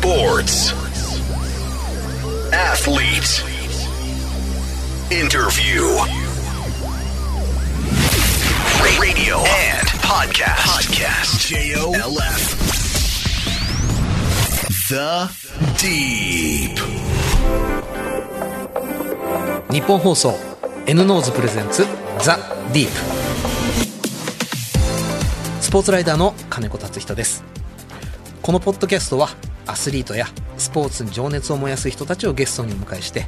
Sports. Athlete. Interview. Radio and podcast. Podcast. J-O-L-F. The Deep. 日本放送 N ノーズプレゼンツザ・ディープスポーツライターの金子達人ですこのポッドキャストはアスリートやスポーツに情熱を燃やす人たちをゲストにお迎えして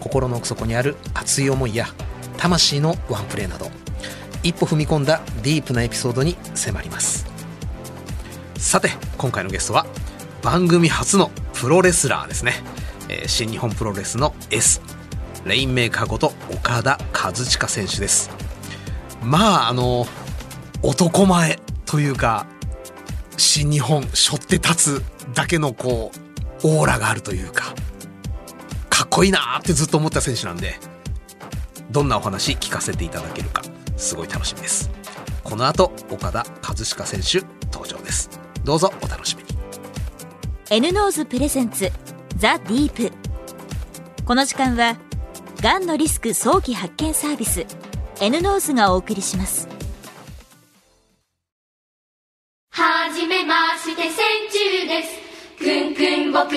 心の奥底にある熱い思いや魂のワンプレーなど一歩踏み込んだディープなエピソードに迫ります。さて今回のゲストは番組初のプロレスラーですね、えー新日本プロレスの S レインメーカーこと岡田和親選手です。まああの男前というか新日本背負って立つだけのこうオーラがあるというかかっこいいなーってずっと思った選手なんでどんなお話聞かせていただけるかすごい楽しみです。この後オカダ・カズチカ選手登場です。どうぞお楽しみに。N ノーズ presents ザ・ディープこの時間はがんのリスク早期発見サービス N ノーズがお送りします。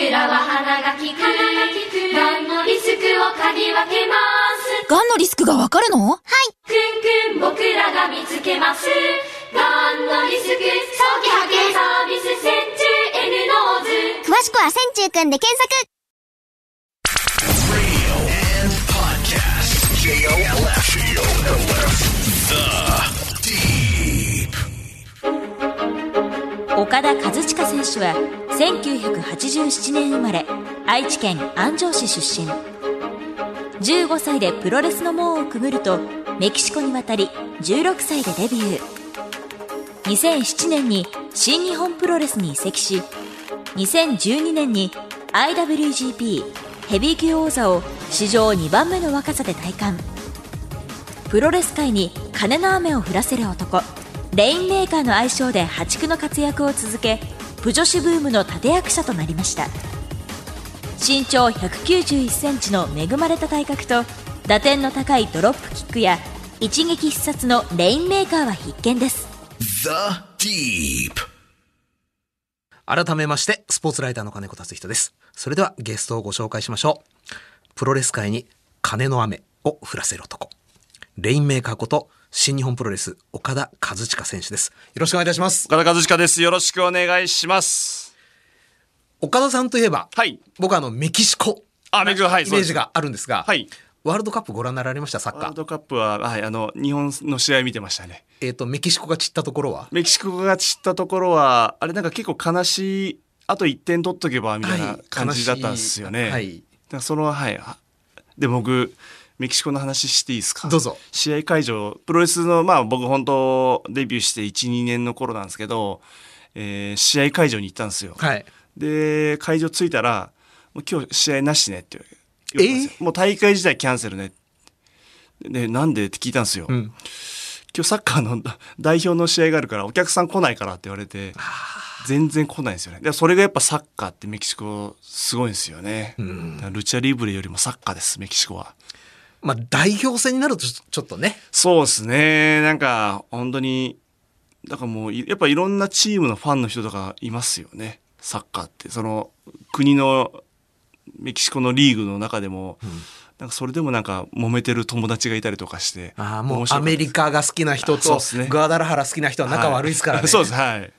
くん僕らは鼻が利くがんのリスクを嗅ぎ分けますがんのリスクがわかるの？はい。くんくん僕らが見つけますがんのリスク早期発見サービス線虫 N ノーズ詳しくは線虫くんで検索 Radio and podcast. J-O-L-F. オカダ・カズチカ選手は1987年生まれ愛知県安城市出身。15歳でプロレスの門をくぐるとメキシコに渡り16歳でデビュー。2007年に新日本プロレスに移籍し2012年に IWGP ヘビー級王座を史上2番目の若さで体感。プロレス界に金の雨を降らせる男。レインメーカーの愛称で破竹の活躍を続けプ女子ブームの立役者となりました。身長1 9 1センチの恵まれた体格と打点の高いドロップキックや一撃必殺のレインメーカーは必見です。The Deep. 改めましてスポーツライターの金子達人です。それではゲストをご紹介しましょう。プロレス界に金の雨を降らせる男。レインメーカーこと新日本プロレス岡田和親選手ですよろしくお願いいたします岡田和親です。よろしくお願いします。岡田さんといえば、はい。僕はあのメキシコあ、メキシコ、はい。イメージがあるんですが、はい。ワールドカップご覧になられました？サッカーワールドカップは、はい、あの、日本の試合見てましたね。えっ、とメキシコが散ったところは？メキシコが散ったところは、あれなんか結構悲しい、あと1点取っとけば、みたいな感じだったんですよね。はいだからその、はい。はで、僕、メキシコの話していいですか？どうぞ。試合会場、プロレスの、まあ僕本当デビューして1、2年の頃なんですけど、えー試合会場に行ったんですよ。はい。で会場着いたら「もう今日試合なしね」って言われて、えー？もう大会自体キャンセルね」でなんで?」って聞いたんですよ、ん。今日サッカーの 代表の試合があるからお客さん来ないからって言われて全然来ないんですよね。でそれがやっぱサッカーってメキシコすごいんですよね、だからルチャリブレよりもサッカーですメキシコはまあ代表戦になるとちょっとね。そうですね。なんか本当にだからもういやっぱいろんなチームのファンの人とかいますよね。サッカーって。その国のメキシコのリーグの中でも、なんかそれでもなんか揉めてる友達がいたりとかしてああもうアメリカが好きな人とね。グアダラハラ好きな人は仲悪いですからね、は いそうです。はい。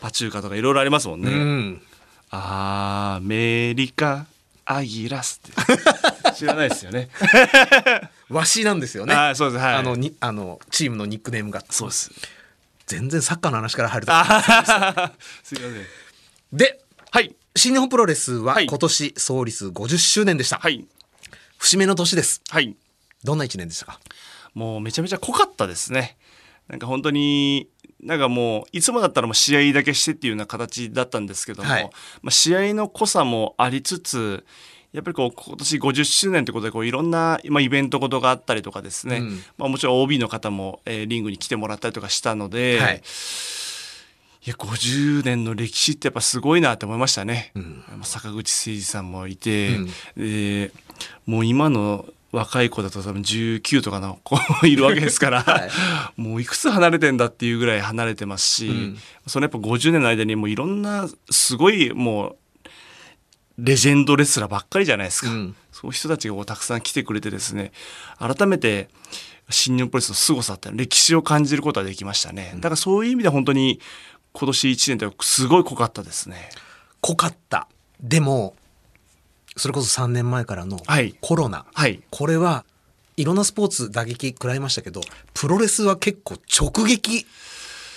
パチューカとかいろいろありますもんね、うん。アメリカアギラスって。知らないですよね。わしなんですよね。はいそうです。はい。あのにあのチームのニックネームが。そうです。全然サッカーの話から入るとあすいません。ではい。新日本プロレスははい。今年創立50周年でした、はい。節目の年です。はい。どんな一年でしたか？もうめちゃめちゃ濃かったですね。なんか本当になんかもういつもだったらもう試合だけしてっていうような形だったんですけども、はい。まあ、試合の濃さもありつつやっぱりこう今年50周年ということでこういろんな、まあ、イベントことがあったりとかですね、うん。まあ、もちろん OB の方も、えーリングに来てもらったりとかしたので、はい。いや50年の歴史ってやっぱすごいなって思いましたね。うん。坂口誠二さんもいて、うん。でもう今の若い子だと多分19とかの子いるわけですから、はい。もういくつ離れてんだっていうぐらい離れてますし、うん。そのやっぱ50年の間にもういろんなすごいもうレジェンドレスラーばっかりじゃないですか、うん。そういう人たちがたくさん来てくれてですね改めて新日本プロレスの凄さって歴史を感じることができましたね。だからそういう意味で本当に今年1年ってすごい濃かったですね。濃かった。でもそれこそ3年前からのはい。コロナ、はい。これはいろんなスポーツ打撃食らいましたけどプロレスは結構直撃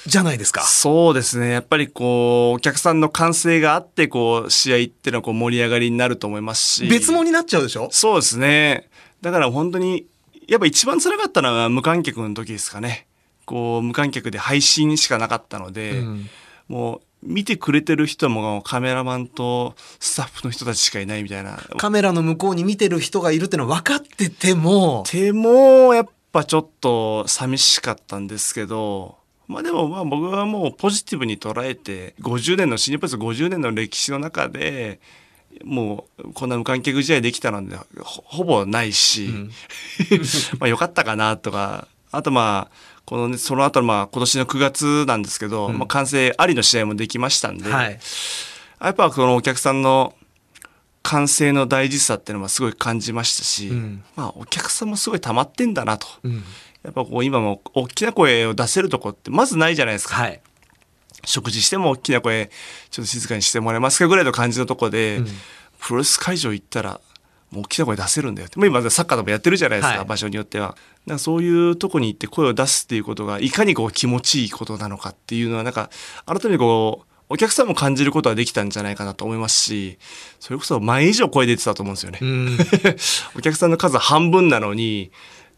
じゃないですか。そうですね。やっぱりこうお客さんの歓声があってこう試合っていうのはこう盛り上がりになると思いますし。別物になっちゃうでしょ？そうですね。だから本当に、やっぱ一番辛かったのは無観客の時ですかね。こう、無観客で配信しかなかったので、うん。もう、見てくれてる人もカメラマンとスタッフの人たちしかいないみたいな。カメラの向こうに見てる人がいるってのは分かっててもでも、やっぱちょっと寂しかったんですけど、まあでもまあ僕はもうポジティブに捉えて、50年の、新日本プロレス50年の歴史の中で、もうこんな無観客試合できたのでほほぼないし、まあ良かったかなとか、あとまあ、このね、その後まあ今年の9月なんですけど、まあ完成ありの試合もできましたんで、はい。やっぱそのお客さんの歓声の大事さっていうのはすごい感じましたし、うん。まあお客さんもすごい溜まってんだなと。うん。やっぱこう今も大きな声を出せるとこってまずないじゃないですか。はい。食事しても大きな声ちょっと静かにしてもらえますかぐらいの感じのとこで、うん。プロレス会場行ったらもう大きな声出せるんだよって。もう今サッカーでもやってるじゃないですか、はい。場所によっては。だからそういうとこに行って声を出すっていうことがいかにこう気持ちいいことなのかっていうのはなんか改めてこうお客さんも感じることはできたんじゃないかなと思いますしそれこそ前以上声出てたと思うんですよね。うん。お客さんの数半分なのに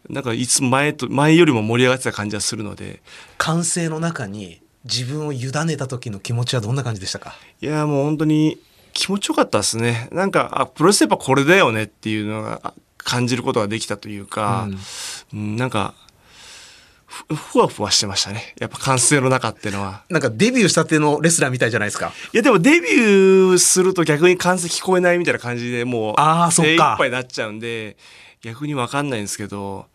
なんかいつも前と前よりも盛り上がってた感じはするので。歓声の中に自分を委ねた時の気持ちはどんな感じでしたか？いやもう本当に気持ちよかったですね。なんかあプロレスやっぱこれだよねっていうのがあ感じることができたというか、うんなんかふふわふわしてましたね。やっぱ歓声の中っていうのは。なんかデビューしたてのレスラーみたいじゃないですか。いやでもデビューすると逆に歓声聞こえないみたいな感じでもうあーそっか。精一杯になっちゃうんで逆に分かんないんですけど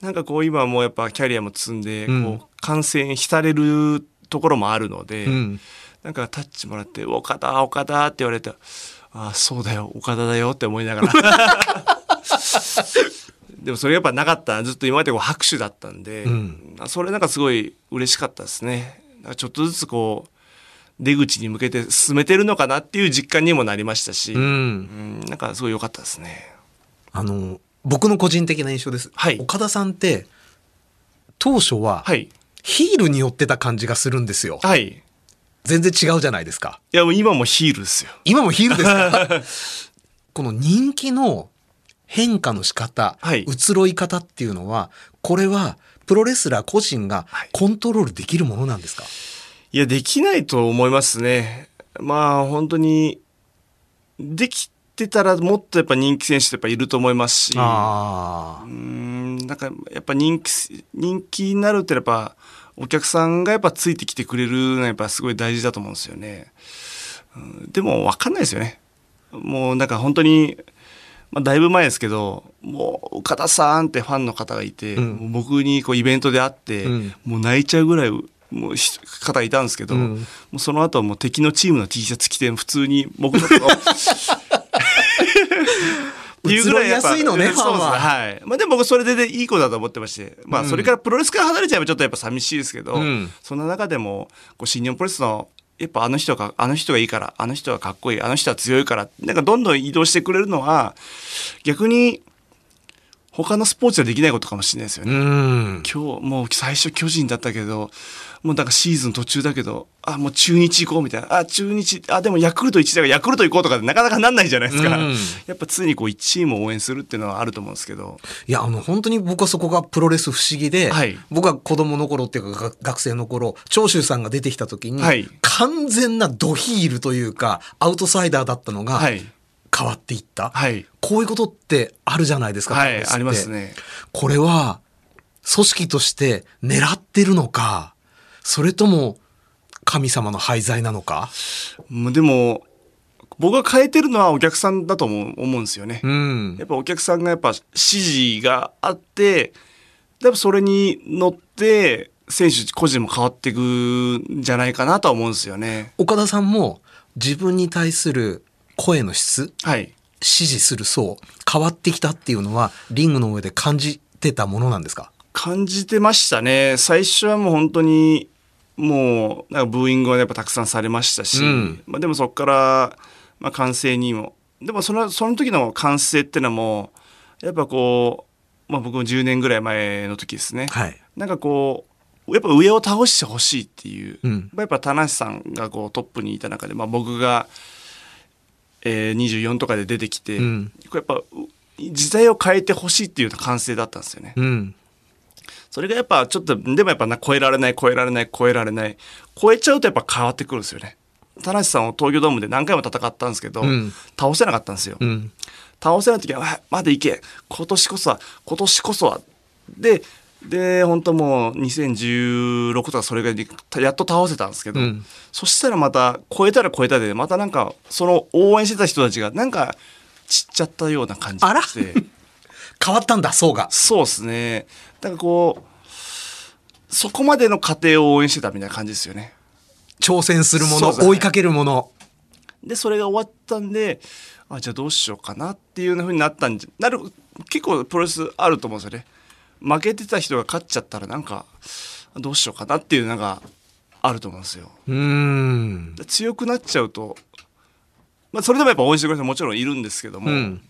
なんかこう今もうやっぱキャリアも積んで、うん。こう歓声に浸れるところもあるので、うん。なんかタッチもらって「岡田岡田」って言われて「ああそうだよ岡田だよ」って思いながら でもそれやっぱなかったずっと今までこう拍手だったんで、うん。それなんかすごい嬉しかったですね。ちょっとずつこう出口に向けて進めてるのかなっていう実感にもなりましたし、ううんんなんかすごい良かったですね。あの僕の個人的な印象です、はい。岡田さんって当初ははい。ヒールに寄ってた感じがするんですよ。はい。い全然違うじゃないですか。やもう今もヒールですよ。今もヒールですか？この人気の変化の仕方、はい移ろい方っていうのはこれはプロレスラー個人がはいコントロールできるものなんですか、いや、できないと思いますね。まあ、本当に、できてたらもっとやっぱ人気選手ってやっぱいると思いますし、あうーん、なんかやっぱ人気、人気になるってやっぱ、お客さんがやっぱついてきてくれるのはやっぱすごい大事だと思うんですよね。うんでも分かんないですよね。もうなんか本当に、まあ、だいぶ前ですけど、もう岡田さんってファンの方がいて、うん。僕にこうイベントで会って、うん。もう泣いちゃうぐらいもうひ方がいたんですけど、うん。もうその後はもう敵のチームの T シャツ着て普通に僕の いうぐらいやっぱ移ろいやすいのねはい。まあでも僕それでいい子だと思ってまして、まあそれからプロレスから離れちゃえばちょっとやっぱ寂しいですけど、うん。そんな中でもこう新日本プロレスのやっぱあの人があの人がいいからあの人はかっこいいあの人は強いからなんかどんどん移動してくれるのは逆に他のスポーツではできないことかもしれないですようね。ん今日もう最初巨人だったけどもうなんかシーズン途中だけどあもう中日行こうみたいな。あ中日あでもヤクルト1だからヤクルト行こうとかなかなかなんないじゃないですか、うん。やっぱ常にこう1チームを応援するっていうのはあると思うんですけど。いやあの本当に僕はそこがプロレス不思議で、はい。僕は子供の頃っていうかが学生の頃長州さんが出てきた時に、はい。完全なドヒールというかアウトサイダーだったのがはい。変わっていった、はい。こういうことってあるじゃないですか、はいありますね。これは組織として狙ってるのかそれとも神様の廃材なのか？でも、僕が変えてるのはお客さんだと思う思うんですよね。うんやっぱお客さんがやっぱ指示があって、やっぱそれに乗って、選手個人も変わっていくんじゃないかなとは思うんですよね。岡田さんも自分に対する声の質はい。支持する層変わってきたっていうのはリングの上で感じてたものなんですか？感じてましたね。最初はもう本当に、もう、なんかブーイングはやっぱたくさんされましたし、うんまあでもそこから、まあ歓声にも、でもその、その時の歓声ってのはもう、やっぱこう、まあ僕も10年ぐらい前の時ですね。はいなんかこう、やっぱ上を倒してほしいっていう、うんやっぱ田無さんがこうトップにいた中で、まあ僕が、えー、24とかで出てきて、うんやっぱ、う時代を変えてほしいっていう歓声だったんですよね。うんそれがやっぱちょっと、でもやっぱな超えられない、超えられない、超えられない。超えちゃうとやっぱ変わってくるんですよね。田無さんを東京ドームで何回も戦ったんですけど、うん倒せなかったんですよ。うん倒せない時は、あまだいけ。今年こそは、今年こそは。で、で、本当もう2016とかそれぐらいでやっと倒せたんですけど、うんそしたらまた超えたら超えたで、またなんかその応援してた人たちがなんか散っちゃったような感じあらがして。変わったんだ層がそうですね。なんかこう、そこまでの過程を応援してたみたいな感じですよね。挑戦するものね追いかけるもので、それが終わったんで、あ、じゃあどうしようかなっていうふうになったんじゃ、なる、結構プロレスあると思うんですよね。負けてた人が勝っちゃったらなんか、どうしようかなっていうのがあると思うんですよ。うーんで強くなっちゃうと、まあそれでもやっぱ応援してくれる人ももちろんいるんですけども、うん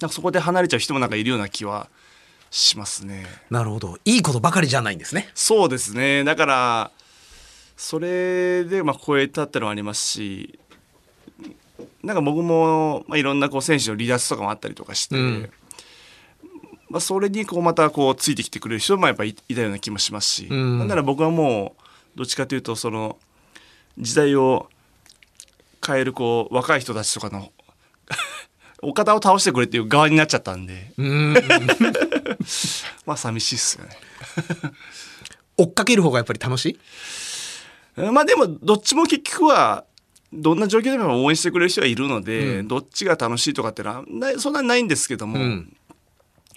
なんかそこで離れちゃう人もなんかいるような気はしますね。なるほどいいことばかりじゃないんですねそうですね。だから、それでまあ超えたってのはありますし、なんか僕も、まあ、いろんなこう選手の離脱とかもあったりとかして、うんまあ、それにこうまたこうついてきてくれる人もやっぱいいたような気もしますし、うんなんなら僕はもうどっちかというとその時代を変えるこう若い人たちとかの岡田を倒してくれっていう側になっちゃったんで、うーん。まあ寂しいっすよね。追っかける方がやっぱり楽しい？うんまあでもどっちも結局はどんな状況でも応援してくれる人はいるので、うん。どっちが楽しいとかってのはそんなにないんですけども、うん。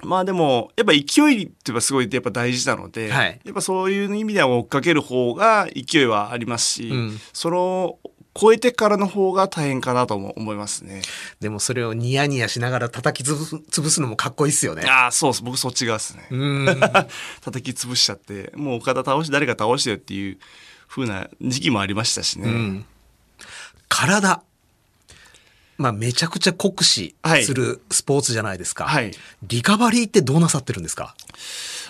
まあでもやっぱ勢いっていうのはすごいやっぱ大事なので、はい。やっぱそういう意味では追っかける方が勢いはありますし、うん。その超えてからの方が大変かなとも思いますね。でもそれをニヤニヤしながら叩き潰すのもかっこいいっすよね。ああそうです。僕そっち側ですね。叩き潰しちゃってもう岡田倒し誰か倒してよっていう風な時期もありましたしね。うん。体。まあめちゃくちゃ酷使はいするスポーツじゃないですか、はい。リカバリーってどうなさってるんですか？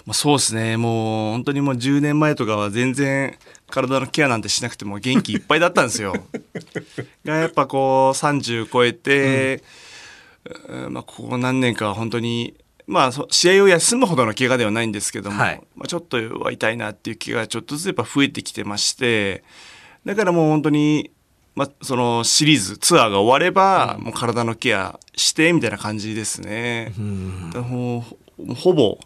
まあ、そうですね。もう本当にもう10年前とかは全然体のケアなんてしなくても元気いっぱいだったんですよ。がやっぱこう30超えて、うんまあここ何年かは本当に、まあそ試合を休むほどの怪我ではないんですけども、はいまあ、ちょっとは痛いなっていう気がちょっとずつやっぱ増えてきてまして、だからもう本当に、まあ、そのシリーズツアーが終われば、もう体のケアしてみたいな感じですね。だからもうほぼ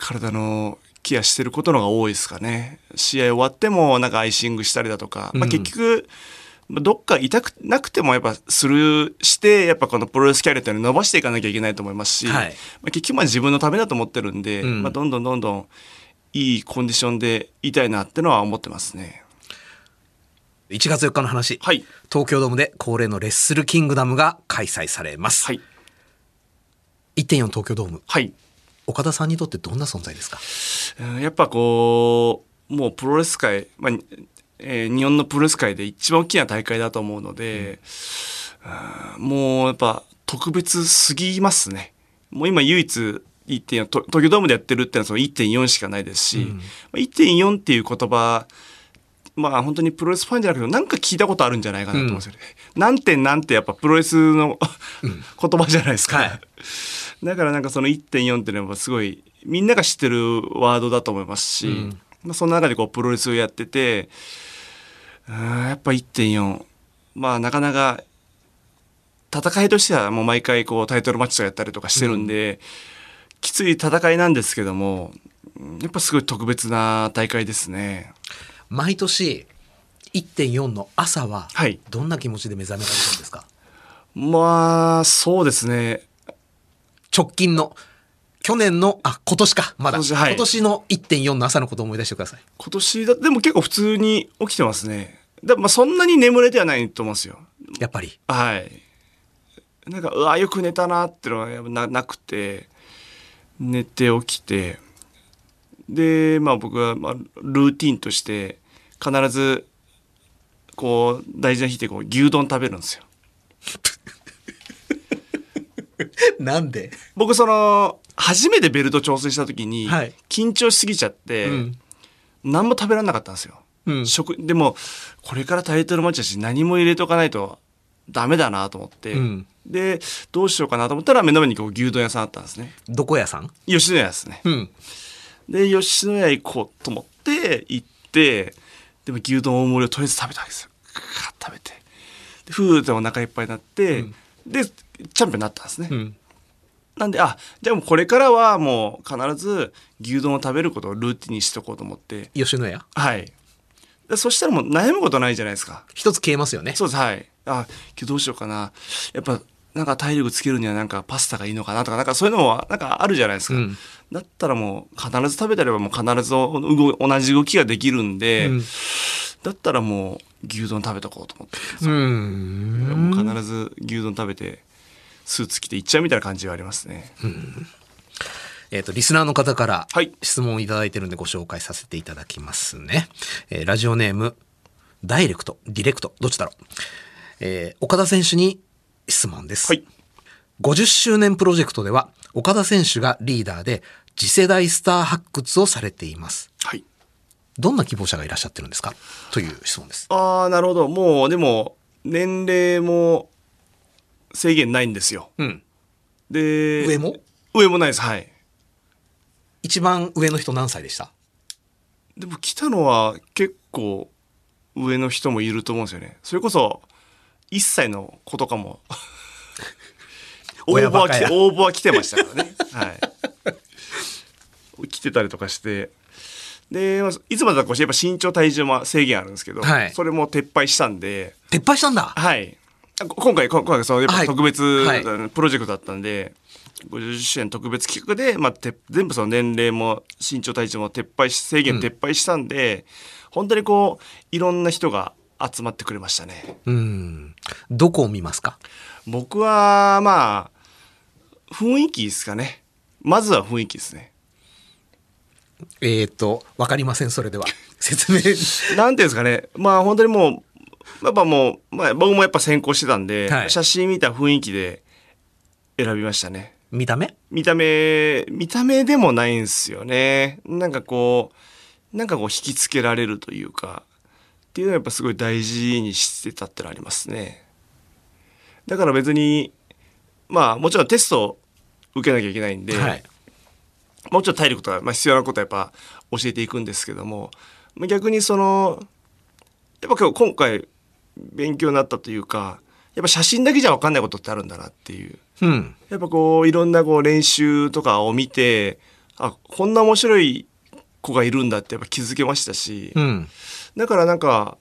体のケアしてることの方が多いですかね。試合終わってもなんかアイシングしたりだとか、まあ、結局、まあどっか痛くなくてもやっぱするしてやっぱこのプロレスキャリアっていうのを伸ばしていかなきゃいけないと思いますし、はい。まあ、結局まあ自分のためだと思ってるんで、うん。まあ、どんどんどんどんいいコンディションでいたいなってのは思ってますね。1月4日の話、はい。東京ドームで恒例のレッスルキングダムが開催されます、はい。1.4東京ドーム。はい岡田さんにとってどんな存在ですか？うんやっぱこうもうプロレス界、まあえー日本のプロレス界で一番大きな大会だと思うので、うんもうやっぱ特別すぎますね。もう今唯一1.4と東京ドームでやってるってのはその1.4しかないですし、まあ1.4っていう言葉まあ本当にプロレスファンじゃなくてなんか聞いたことあるんじゃないかなと思うんですよね。何点何てやっぱプロレスの 言葉じゃないですか。はいだからなんかその1.4っていうのはすごいみんなが知ってるワードだと思いますし、まあ、その中でこうプロレスをやっててうーんやっぱ1.4まあなかなか戦いとしてはもう毎回こうタイトルマッチとかやったりとかしてるんで、きつい戦いなんですけどもうんやっぱすごい特別な大会ですね。毎年1.4の朝ははい。どんな気持ちで目覚められるんですか、まあ、そうですね。直近の去年のあ今年かまだ今年はい今年の1.4の朝のことを思い出してください今年だ、でも結構普通に起きてますね。だまあそんなに眠れてはないと思うんですよ。やっぱりはい。なんか、うわ、よく寝たなっていうのはななくて、寝て起きて、で、まあ僕は、まあ、ルーティンとして、必ず、こう、大事な日ってこう、牛丼食べるんですよ。なんで？僕、その、初めてベルト調整した時に、はい。緊張しすぎちゃって、うん。何も食べられなかったんですよ。うん。食でもこれからタイトルマッチだし何も入れとかないとダメだなと思って、うん。でどうしようかなと思ったら目の前にこう牛丼屋さんあったんですね。どこ屋さん？吉野家ですね。うん。で吉野家行こうと思って行ってでも牛丼大盛りをとりあえず食べたわけですよ。ガーッ食べて。でふーってお腹いっぱいになって、でチャンピオンになったんですね、うん。なんであじゃあもうこれからはもう必ず牛丼を食べることをルーティンにしとこうと思って。吉野家？はい。でそしたらもう悩むことないじゃないですか。一つ消えますよね。そうです、はい。あ、今日どうしようかな。やっぱ、なんか体力つけるにはなんかパスタがいいのかなとか、なんかそういうのはなんかあるじゃないですか。うん。だったらもう必ず食べたればもう必ず同じ動きができるんで、うん。だったらもう牛丼食べとこうと思って。うんもう必ず牛丼食べて、スーツ着て行っちゃうみたいな感じはありますね。えっ、と、リスナーの方からはい質問をいただいてるんでご紹介させていただきますね。えーラジオネーム、ダイレクト、ディレクト、どっちだろう。えー岡田選手に質問です。はい。50周年プロジェクトでは、岡田選手がリーダーで、次世代スター発掘をされています。はい。どんな希望者がいらっしゃってるんですか？という質問です。ああ、なるほど。もう、でも、年齢も制限ないんですよ。うん。で、上も？上もないです。はい。一番上の人何歳でした？でも来たのは結構上の人もいると思うんですよね。それこそ1歳の子とかも 応募は来親バカや応募は来てましたからね。はい。来てたりとかして。で、まあいつまでだかやっぱ身長体重も制限あるんですけど、はいそれも撤廃したんで、撤廃したんだ？はい。今回、こ今回、そのやっはいぱ特別、はいプロジェクトだったんで、50周年特別企画で、まあ、て全部その年齢も身長体重も撤廃し、制限撤廃したんで、本当にこう、いろんな人が集まってくれましたね。うん。どこを見ますか？僕は、まあ、雰囲気ですかね。まずは雰囲気ですね。えっ、と、わかりません、それでは。説明。なんていうんですかね。まあ本当にもう、やっぱもう、まあ僕もやっぱ先行してたんで、はい写真見た雰囲気で選びましたね。見た目？見た目、見た目でもないんですよね。なんかこう、なんかこう引きつけられるというか、っていうのはやっぱすごい大事にしてたってのありますね。だから別に、まあもちろんテストを受けなきゃいけないんで、はい。もうちょっと体力とか、まあ、必要なことはやっぱ教えていくんですけども、まあ逆にその、やっぱ今日今回勉強になったというか、やっぱ写真だけじゃ分かんないことってあるんだなっていう。うん。やっぱこういろんなこう練習とかを見てあこんな面白い子がいるんだってやっぱ気づけましたし、うん。だからなんか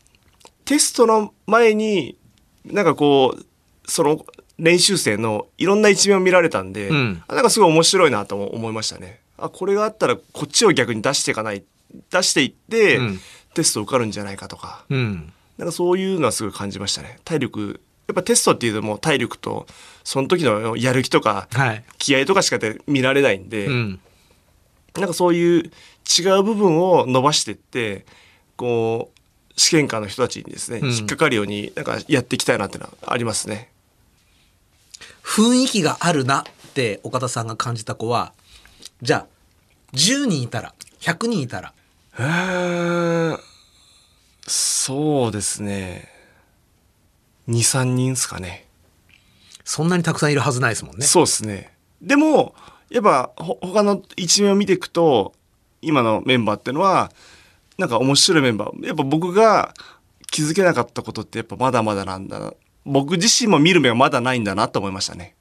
テストの前になんかこうその練習生のいろんな一面を見られたんで、うんあなんかすごい面白いなと思いましたね。あこれがあったらこっちを逆に出していかない出していって、うんテスト受かるんじゃないかとかうん。なんかそういうのはすごい感じましたね。体力やっぱテストっていうともう体力とその時のやる気とかはい。気合とかしかで見られないんで、うん。なんかそういう違う部分を伸ばしてってこう試験官の人たちにですね、うん引っかかるようになんかやっていきたいなっていうのはありますね。雰囲気があるなって岡田さんが感じた子は、じゃあ、10人いたら、100人いたら、へーそうですね23人ですかね。そんなにたくさんいるはずないですもんね。そうですね。でもやっぱほ他の一面を見ていくと今のメンバーっていうのはなんか面白いメンバーやっぱ僕が気づけなかったことってやっぱまだまだなんだな僕自身も見る目はまだないんだなと思いましたね。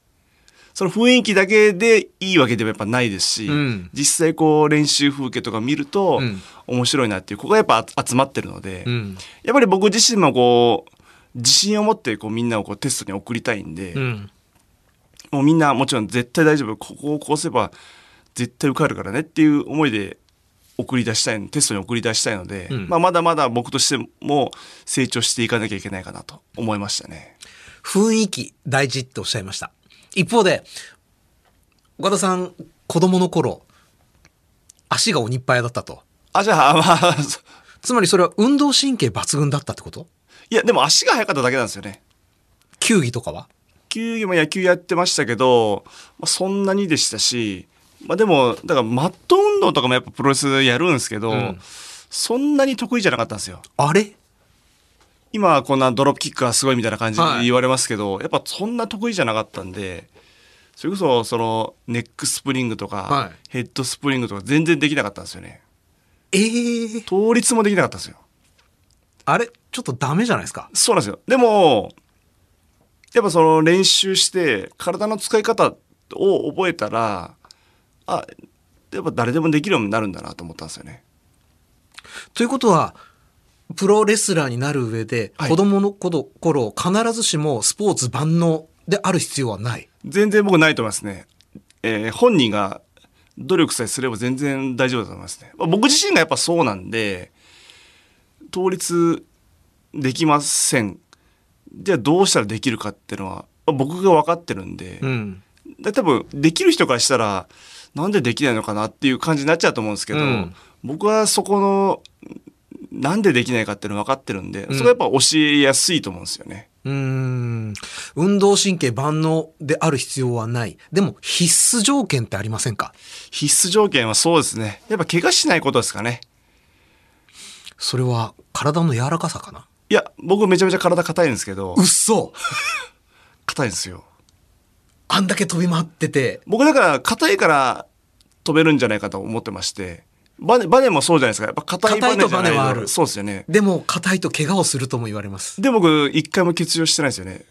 その雰囲気だけでいいわけでもやっぱないですし、うん実際こう練習風景とか見るとうん面白いなっていう、ここがやっぱ集まってるので、うん。やっぱり僕自身もこう、自信を持ってこうみんなをこうテストに送りたいんで、うん。もうみんなもちろん絶対大丈夫、ここをこうすれば絶対受かるからねっていう思いで送り出したい、テストに送り出したいので、うんまあまだまだ僕としても成長していかなきゃいけないかなと思いましたね。雰囲気大事っておっしゃいました。一方で、岡田さん、子供の頃、足が鬼っぱいだったと。あ、じゃあ、まあ、そつまりそれは運動神経抜群だったってこと？いや、でも足が速かっただけなんですよね。球技とかは？球技も野球やってましたけど、まあ、そんなにでしたし、まあでも、だからマット運動とかもやっぱプロレスやるんですけど、んそんなに得意じゃなかったんですよ。あれ？今はこんなドロップキックがすごいみたいな感じではい言われますけど、やっぱそんな得意じゃなかったんで、それこそそのネックスプリングとか、はいヘッドスプリングとか全然できなかったんですよね。ええ倒立もできなかったんですよ。あれ？ちょっとダメじゃないですか？そうなんですよ。でも、やっぱその練習して体の使い方を覚えたら、あ、やっぱ誰でもできるようになるんだなと思ったんですよね。ということは、プロレスラーになる上で、はい子供の頃頃必ずしもスポーツ万能である必要はない。全然僕ないと思いますね。えー本人が努力さえすれば全然大丈夫だと思いますね。まあ僕自身がやっぱそうなんで、倒立できません。じゃあどうしたらできるかっていうのは、まあ僕が分かってるんで、うん。で多分できる人からしたらなんでできないのかなっていう感じになっちゃうと思うんですけど、うん僕はそこのなんでできないかっていうの分かってるんで、んそれはやっぱ教えやすいと思うんですよね。うーん。運動神経万能である必要はない。でも必須条件ってありませんか？必須条件はそうですねやっぱ怪我しないことですかね。それは体の柔らかさかな？いや僕めちゃめちゃ体硬いんですけどうっそ硬いんですよ。あんだけ飛び回ってて、僕だから硬いから飛べるんじゃないかと思ってましてバネバネもそうじゃないですかやっぱ硬いバネじゃない硬いとバネはあるそうですよね。でも硬いと怪我をするとも言われます。で僕一回も欠場してないですよね。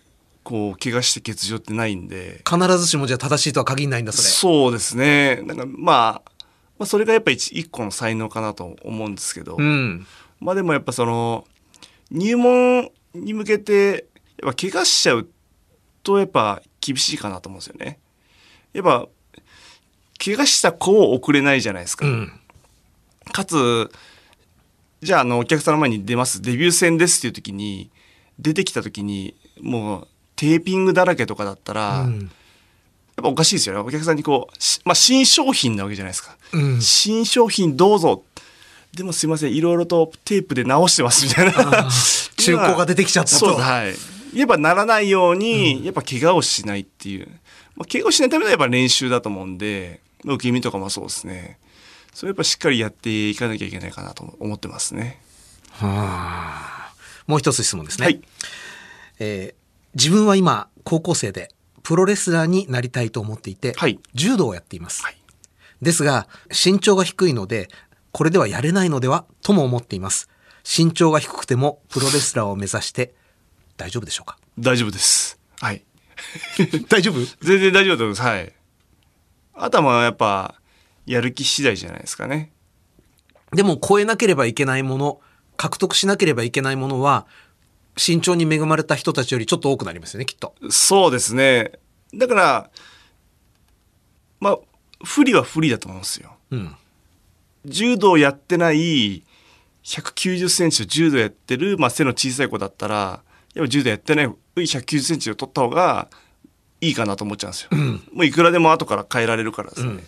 こう怪我して欠場ってないんで。必ずしもじゃあ正しいとは限らないんだ、それ。そうですね。なんかまあ、まあ、それがやっぱ一一個の才能かなと思うんですけど、うん。まあでもやっぱその入門に向けてやっぱ怪我しちゃうとやっぱ厳しいかなと思うんですよね。やっぱ怪我した子を送れないじゃないですか。うん。かつじゃああのお客さんの前に出ますデビュー戦ですっていう時に出てきた時にもうテーピングだらけとかだったら、うん。やっぱおかしいですよね。お客さんにこう、しまあ、新商品なわけじゃないですか。うん新商品どうぞ。でもすいません、いろいろとテープで直してますみたいな。中古が出てきちゃったとそうはい。やっぱならないように、やっぱ怪我をしないっていう。まあ、怪我をしないためのやっぱ練習だと思うんで、まあ受け身とかもそうですね。それやっぱしっかりやっていかなきゃいけないかなと思ってますね。はあ。もう一つ質問ですね。はい。えー自分は今、高校生でプロレスラーになりたいと思っていて、はい柔道をやっています。はいですが、身長が低いので、これではやれないのではとも思っています。身長が低くてもプロレスラーを目指して大丈夫でしょうか？大丈夫です。はい。大丈夫？全然大丈夫だと思います。はい。あとはまあやっぱ、やる気次第じゃないですかね。でも超えなければいけないもの、獲得しなければいけないものは、身長に恵まれた人たちよりちょっと多くなりますよね、きっと。そうですね。だから、まあ、不利は不利だと思うんですよ。うん。柔道やってない190センチを柔道やってる、まあ、背の小さい子だったら、やっぱ柔道やってない190センチを取った方がいいかなと思っちゃうんですよ。もういくらでも後から変えられるからですね。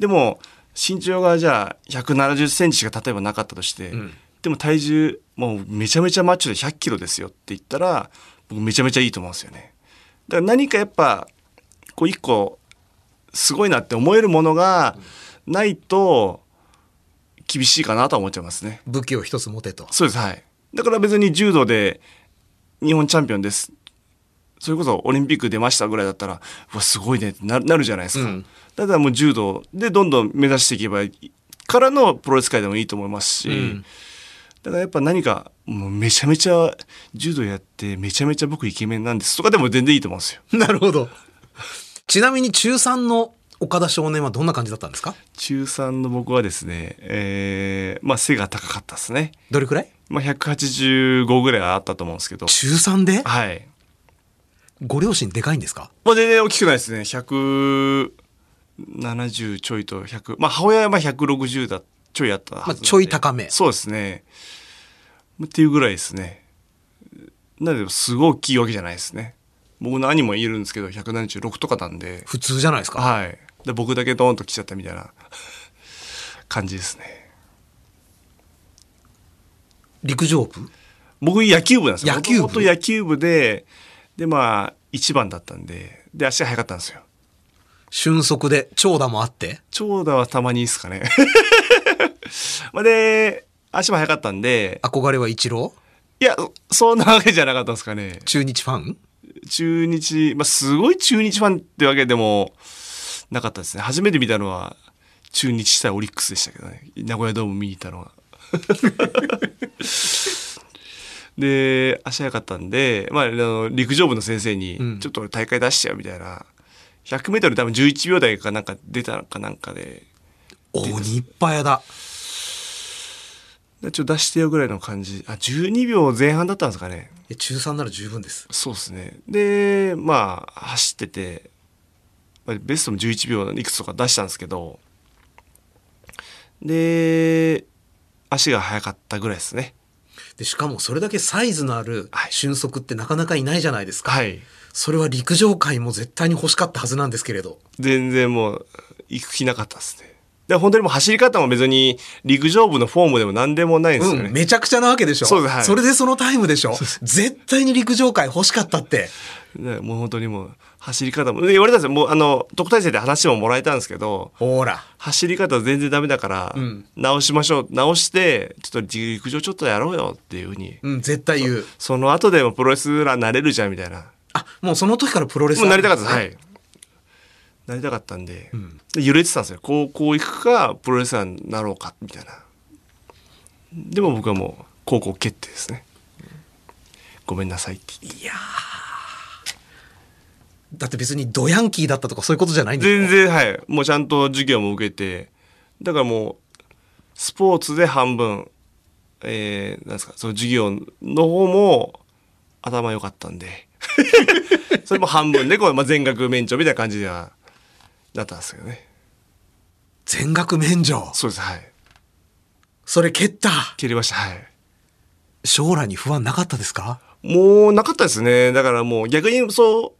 でも、身長がじゃあ170センチしか例えばなかったとして、んでも体重もうめちゃめちゃマッチョで100キロですよって言ったら、僕めちゃめちゃいいと思うんですよね。だから何かやっぱ、こう一個、すごいなって思えるものがないと、厳しいかなとは思っちゃいますね。武器を一つ持てと。そうです、はい。だから別に柔道で日本チャンピオンです。それこそオリンピック出ましたぐらいだったら、うわ、すごいねってななるじゃないですか。うんだからもう柔道でどんどん目指していけばいいからのプロレス界でもいいと思いますし、んだからやっぱ何か、もうめちゃめちゃ柔道やってめちゃめちゃ僕イケメンなんですとかでも全然いいと思うんですよ。なるほど。ちなみに中3の岡田少年はどんな感じだったんですか？中3の僕はですね、えーまあ背が高かったですね。どれくらい？まあ185ぐらいはあったと思うんですけど。中3で？はい。ご両親でかいんですか？まあ全然大きくないですね。170ちょいと100。まあ母親はまあ160だ、ちょいあったはずまあちょい高めそうですね。っていうぐらいですね。なので、すごい大きいわけじゃないですね。僕の兄もいるんですけど、176とかなんで。普通じゃないですか？はい。で僕だけドーンと来ちゃったみたいな 感じですね。陸上部？僕野球部なんですよ。野球部野球部で、でまあ、一番だったんで、で、足が速かったんですよ。俊足で長打もあって？長打はたまにいいですかね。まあで、足も速かったんで、憧れは一郎？いや、そんなわけじゃなかったんですかね。中日ファン？中日、まあすごい中日ファンってわけでもなかったですね。初めて見たのは中日対オリックスでしたけどね。名古屋ドーム見に行ったのは。で、足早かったんで、まあ、あの陸上部の先生にうん、ちょっと俺大会出しちゃうみたいな。100メートル多分11秒台かなんか出たかなんかで、お日派やだでちょっと出してよぐらいの感じ。あ、12秒前半だったんですかね。中3なら十分ですそうですね。で、まあ、走ってて、まあベストも11秒いくつとか出したんですけど、で、足が速かったぐらいですね。でしかもそれだけサイズのあるはい。俊足ってなかなかいないじゃないですか、はい。それは陸上界も絶対に欲しかったはずなんですけれど。全然もう、行く気なかったですね。で、本当にもう走り方も別に陸上部のフォームでも何でもないんですよね。うん、めちゃくちゃなわけでしょ。そうですはい。それでそのタイムでしょ。絶対に陸上界欲しかったって。でもう本当にもう、走り方も、で言われたんですよ。もうあの、特待生で話ももらえたんですけど、ほら走り方全然ダメだから、うん直しましょう。直して、ちょっと陸上ちょっとやろうよっていうふうに。うん絶対言うその後でもプロレスラーなれるじゃんみたいな。あもうその時からプロレスもうなりたかったです。ははいい。なりたかったんで、んで揺れてたんですよ。高校行くか、プロレスラーになろうか、みたいな。でも僕はもう、高校決定ですね。ごめんなさいって。いやーだって別にドヤンキーだったとかそういうことじゃないんです全然、はい。もうちゃんと授業も受けて、だからもう、スポーツで半分、えー、なんですか、その授業の方も頭良かったんで、それも半分で、こう、まあ、全額免除みたいな感じでは、だったんですよね。全額免除？そうです、はい。それ蹴った？切りました、はい。将来に不安なかったですか？もうなかったですね。だからもう逆にそう、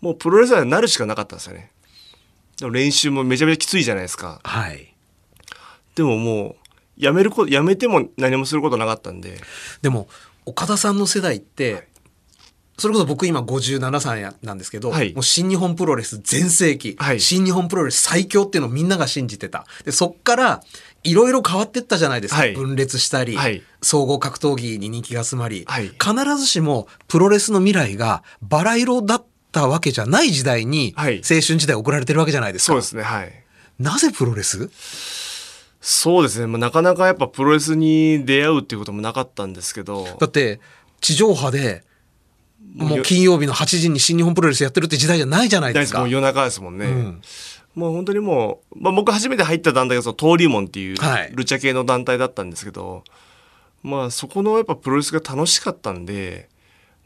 もうプロレスラーになるしかなかったんですよね。でも練習もめちゃめちゃきついじゃないですか。はい。でももう、やめること、やめても何もすることなかったんで。でも岡田さんの世代って、それこそ僕今57歳やなんですけど、はい。もう新日本プロレス全盛期、はい。新日本プロレス最強っていうのをみんなが信じてた。でそっからいろいろ変わってったじゃないですか、はい。分裂したり、はい。総合格闘技に人気が集まり、はい。必ずしもプロレスの未来がバラ色だったわけじゃない時代に、はい。青春時代送られてるわけじゃないですか。そうですね、はい。なぜプロレス？そうですね、まあ、なかなかやっぱプロレスに出会うっていうこともなかったんですけど、だって地上波でもうよ金曜日の8時に新日本プロレスやってるって時代じゃないじゃないですか。もう夜中ですもんね。うん。もう本当にもう、まあ、僕初めて入った団体がその登竜門っていうはい。ルチャ系の団体だったんですけど、まあそこのやっぱプロレスが楽しかったんで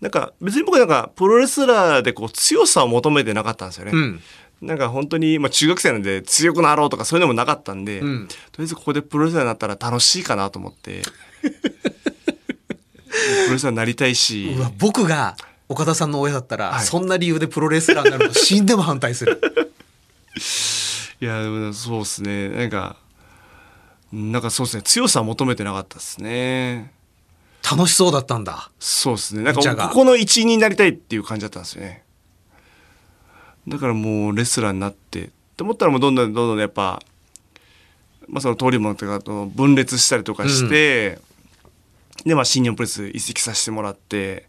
なんか別に僕なんかプロレスラーでこう強さを求めてなかったんですよね。うん。なんか本当に、まあ、中学生なんで強くなろうとかそういうのもなかったんで、うん。とりあえずここでプロレスラーになったら楽しいかなと思って。プロレスラーになりたいし。うわ僕が岡田さんの親だったら、はい。そんな理由でプロレスラーになるの死んでも反対する。いやでもそうですね。なんかなんかそうですね。強さを求めてなかったですね楽しそうだったんだ。そうですね。なんかここの一員になりたいっていう感じだったんですよね。だからもうレスラーになってって思ったらもうどんどんどんどんやっぱまあその通りもとかと分裂したりとかして、でまあ新日本プロレス移籍させてもらって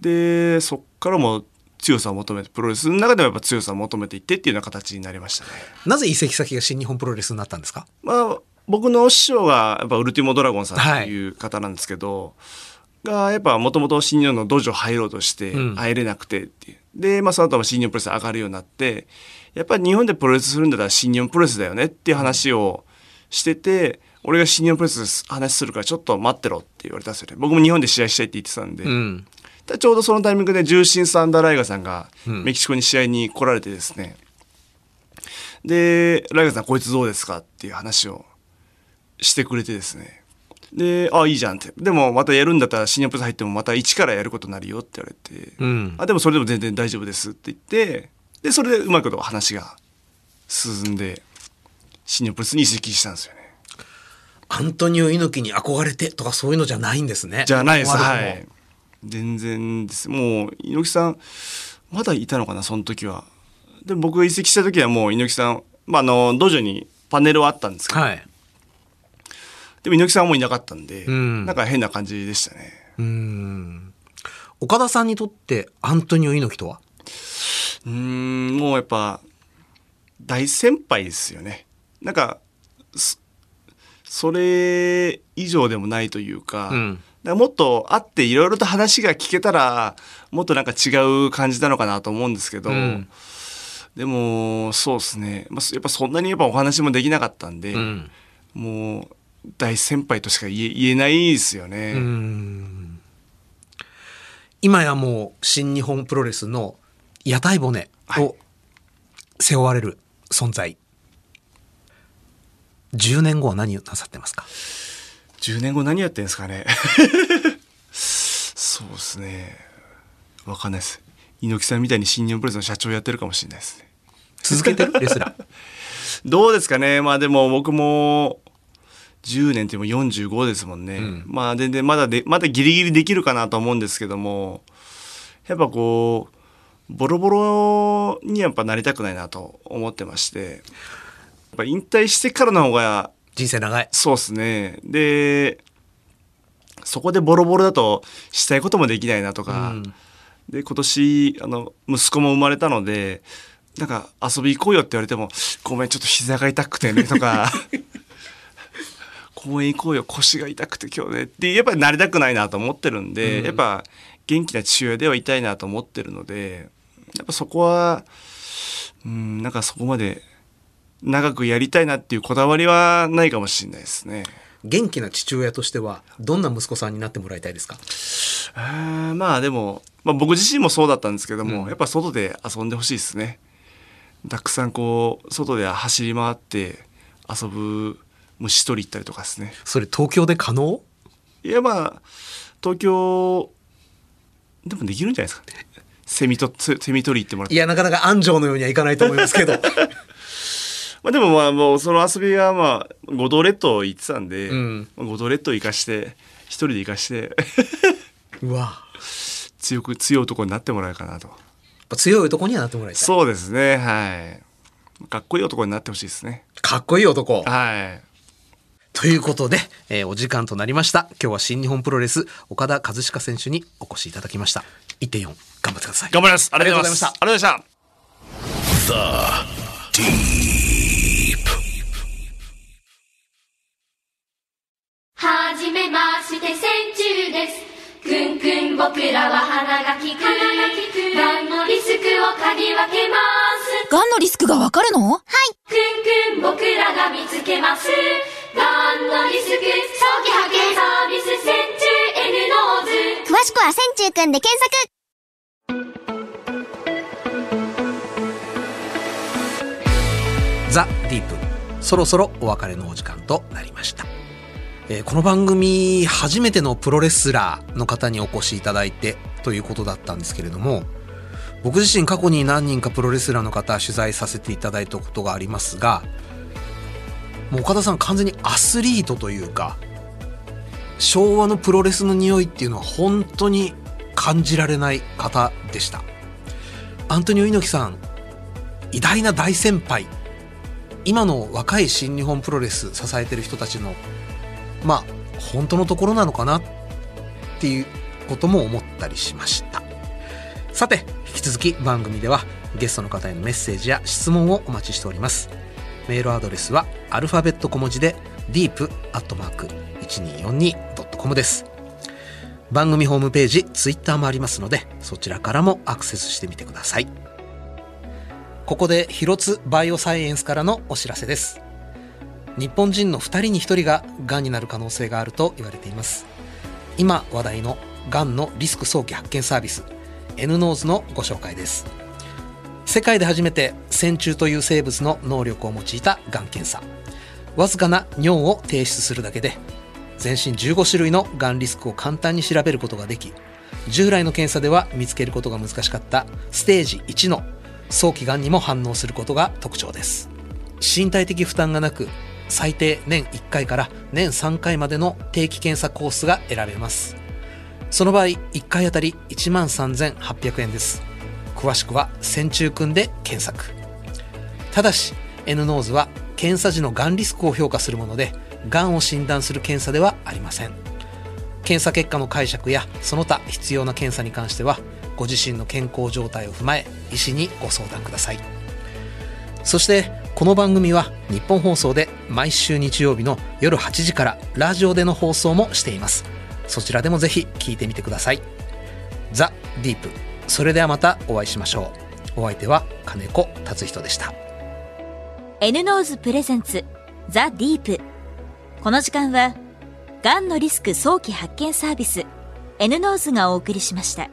でそっからも強さを求めてプロレスの中でもやっぱ強さを求めていってっていうような形になりましたね。なぜ移籍先が新日本プロレスになったんですか？まあ僕の師匠がやっぱウルティモドラゴンさんっていう方なんですけど、がやっぱもともと新日本の道場入ろうとしてうん。入れなくてっていう、で、まあ、その後も新日本プロレス上がるようになってやっぱり日本でプロレスするんだったら新日本プロレスだよねっていう話をしてて俺が新日本プロレス話するからちょっと待ってろって言われたんですよね。僕も日本で試合したいって言ってたんで、うん。でちょうどそのタイミングで重心サンダーライガさんがうん。メキシコに試合に来られてですね、でライガさんこいつどうですかっていう話をしてくれてですねで「あいいじゃん」って「でもまたやるんだったら新日本プロレス入ってもまた一からやることになるよ」って言われて「うんあでもそれでも全然大丈夫です」って言ってでそれでうまいこと話が進んで新日本プロレスに移籍したんですよね。アントニオ猪木に憧れてとかそういうのじゃないんですね。じゃないです。はい。全然です。もう、猪木さん、まだいたのかな、その時は。でも僕が移籍した時はもう猪木さん、まあ、あの、道場にパネルはあったんですけど、はい。でも猪木さんはもういなかったんで、んなんか変な感じでしたね。うん。岡田さんにとってアントニオ猪木とは？うーん、もうやっぱ、大先輩ですよね。なんか、そそれ以上でもないというか、うんだからもっと会っていろいろと話が聞けたら、もっとなんか違う感じなのかなと思うんですけど、うんでも、そうですね。まあ、やっぱそんなにやっぱお話もできなかったんで、うん。もう、大先輩としか言えないですよね。うん。今やもう新日本プロレスの屋台骨を背負われる存在。10年後は何をなさってますか？10年後何やってんですかね。そうですね。わかんないです。猪木さんみたいに新日本プロレスの社長やってるかもしれないですね。続けて？るレスラー。どうですかね。まあでも僕も10年ってもう45ですもんね、ん。まあ全然まだでまだギリギリできるかなと思うんですけども。やっぱこうボロボロにやっぱなりたくないなと思ってまして。やっぱ引退してからの方が人生長い。そうですね。で、そこでボロボロだとしたいこともできないなとか、うん。で、今年、あの、息子も生まれたので、なんか遊び行こうよって言われても、ごめん、ちょっと膝が痛くてねとか、公園行こうよ、腰が痛くて今日ね。って、やっぱりなりたくないなと思ってるんで、うん。やっぱ元気な父親ではいたいなと思ってるので、やっぱそこは、うん、なんかそこまで長くやりたいなっていうこだわりはないかもしれないですね。元気な父親としてはどんな息子さんになってもらいたいですか？あーまあでも、まあ、僕自身もそうだったんですけども、うん。やっぱ外で遊んでほしいですね。たくさんこう外で走り回って遊ぶ虫取り行ったりとかですね。それ東京で可能？いやまあ東京でもできるんじゃないですかね。セミとセセミ取り行ってもらって。いやなかなか安城のようにはいかないと思いますけど。まあでもまあもうその遊びはまあ五島列島行ってたんで、うん。まあ五島列島行かして一人で行かして。うわ。や強く強い男になってもらえるかなと。強い男にはなってもらいたい。そうですねはい。かっこいい男になってほしいですね。かっこいい男。はいということで、えーお時間となりました。今日は新日本プロレス岡田和親選手にお越しいただきました。1.4頑張ってください。頑張ります。ありがとうございましたありがとうございました。ありがとうございました。Deep. はじめまして戦中です。くんくん僕らは鼻が利く。がんのリスクを嗅ぎ分けます。がんのリスクがわかるの？はい。くんくん僕らが見つけますがんのリスク早期発見サービス線虫 N ノーズ。詳しくは線虫くんで検索。ザ・ディープ。そろそろお別れのお時間となりました、えーこの番組初めてのプロレスラーの方にお越しいただいてということだったんですけれども僕自身過去に何人かプロレスラーの方取材させていただいたことがありますがもう岡田さん完全にアスリートというか昭和のプロレスの匂いっていうのは本当に感じられない方でした。アントニオ猪木さん偉大な大先輩。今の若い新日本プロレス支えてる人たちのまあ本当のところなのかなっていうことも思ったりしました。さて引き続き番組ではゲストの方へのメッセージや質問をお待ちしております。メールアドレスはアルファベット小文字で deep.1242.com です番組ホームページ、ツイッターもありますので、そちらからもアクセスしてみてください。ここで、広津バイオサイエンスからのお知らせです。日本人の2人に1人が癌になる可能性があると言われています。今話題の癌のリスク早期発見サービス、N ノーズのご紹介です。世界で初めて線虫という生物の能力を用いたがん検査。わずかな尿を提出するだけで全身15種類のがんリスクを簡単に調べることができ従来の検査では見つけることが難しかったステージ1の早期がんにも反応することが特徴です。身体的負担がなく最低年1回から年3回までの定期検査コースが選べます。その場合1回あたり1万3800円です。詳しくは線虫くんで検索。ただし N ノーズは検査時のがんリスクを評価するものでがんを診断する検査ではありません。検査結果の解釈やその他必要な検査に関してはご自身の健康状態を踏まえ医師にご相談ください。そしてこの番組はニッポン放送で毎週日曜日の夜8時からラジオでの放送もしています。そちらでもぜひ聞いてみてください。ザ・ディープ。それではまたお会いしましょう。お相手は金子達人でした。N ノーズプレゼンツザ・ディープこの時間はがんのリスク早期発見サービス N ノーズがお送りしました。